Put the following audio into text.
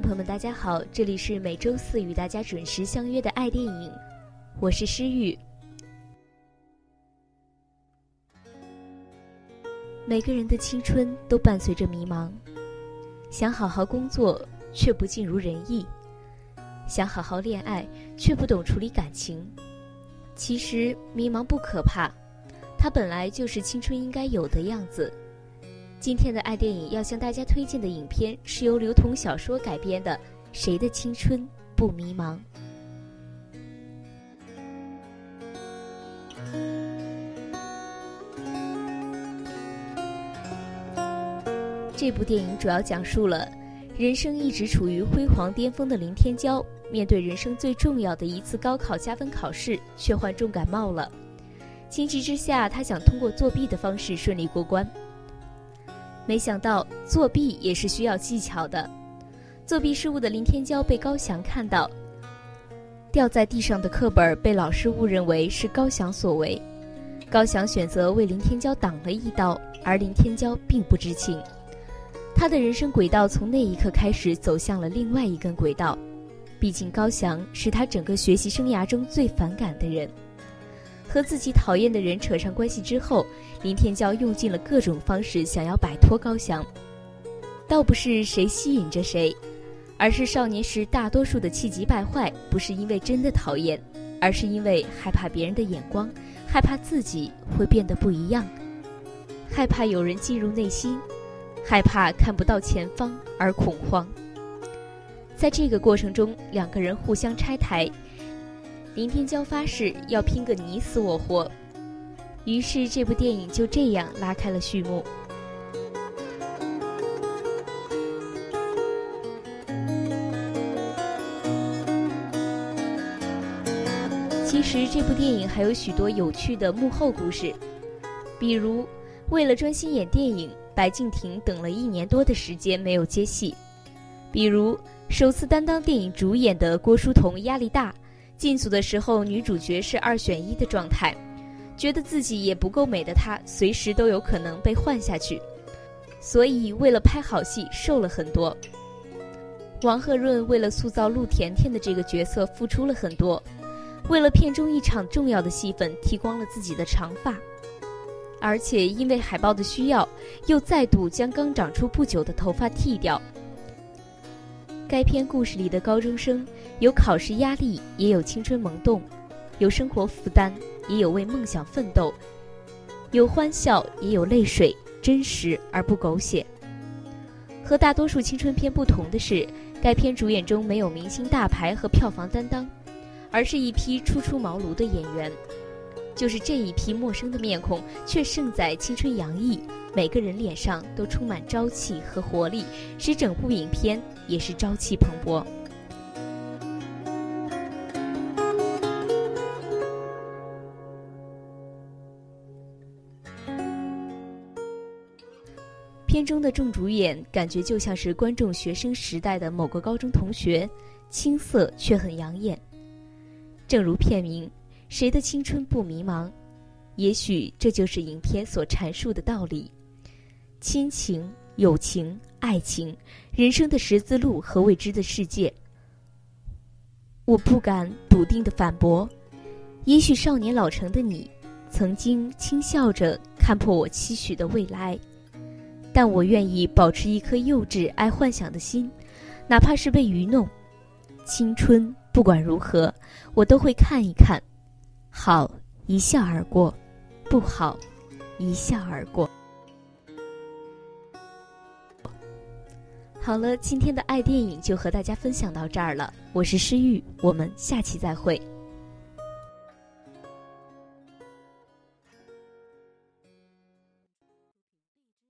朋友们，大家好，这里是每周四与大家准时相约的爱电影，我是诗雨。每个人的青春都伴随着迷茫，想好好工作却不尽如人意，想好好恋爱却不懂处理感情。其实迷茫不可怕，它本来就是青春应该有的样子。今天的爱电影要向大家推荐的影片是由刘同小说改编的《谁的青春不迷茫》。这部电影主要讲述了人生一直处于辉煌巅峰的林天骄，面对人生最重要的一次高考加分考试，却患重感冒了。情急之下，他想通过作弊的方式顺利过关。没想到作弊也是需要技巧的。作弊失误的林天骄被高翔看到，掉在地上的课本被老师误认为是高翔所为。高翔选择为林天骄挡了一刀，而林天骄并不知情。他的人生轨道从那一刻开始走向了另外一根轨道。毕竟高翔是他整个学习生涯中最反感的人。和自己讨厌的人扯上关系之后，林天骄用尽了各种方式想要摆脱高翔。倒不是谁吸引着谁，而是少年时大多数的气急败坏，不是因为真的讨厌，而是因为害怕别人的眼光，害怕自己会变得不一样，害怕有人进入内心，害怕看不到前方而恐慌。在这个过程中，两个人互相拆台。明天骄发誓要拼个你死我活，于是这部电影就这样拉开了序幕。其实这部电影还有许多有趣的幕后故事，比如为了专心演电影，白敬亭等了一年多的时间没有接戏；比如首次担当电影主演的郭书童压力大。进组的时候，女主角是二选一的状态，觉得自己也不够美的她，随时都有可能被换下去，所以为了拍好戏，瘦了很多。王鹤润为了塑造陆甜甜的这个角色，付出了很多，为了片中一场重要的戏份，剃光了自己的长发，而且因为海报的需要，又再度将刚长出不久的头发剃掉。该片故事里的高中生，有考试压力，也有青春萌动；有生活负担，也有为梦想奋斗；有欢笑，也有泪水，真实而不狗血。和大多数青春片不同的是，该片主演中没有明星大牌和票房担当，而是一批初出茅庐的演员。就是这一批陌生的面孔，却胜在青春洋溢。每个人脸上都充满朝气和活力，使整部影片也是朝气蓬勃。片中的众主演感觉就像是观众学生时代的某个高中同学，青涩却很养眼。正如片名。谁的青春不迷茫？也许这就是影片所阐述的道理：亲情、友情、爱情，人生的十字路和未知的世界。我不敢笃定的反驳，也许少年老成的你，曾经轻笑着看破我期许的未来，但我愿意保持一颗幼稚爱幻想的心，哪怕是被愚弄。青春不管如何，我都会看一看。好，一笑而过；不好，一笑而过。好了，今天的爱电影就和大家分享到这儿了。我是诗玉，我们下期再会。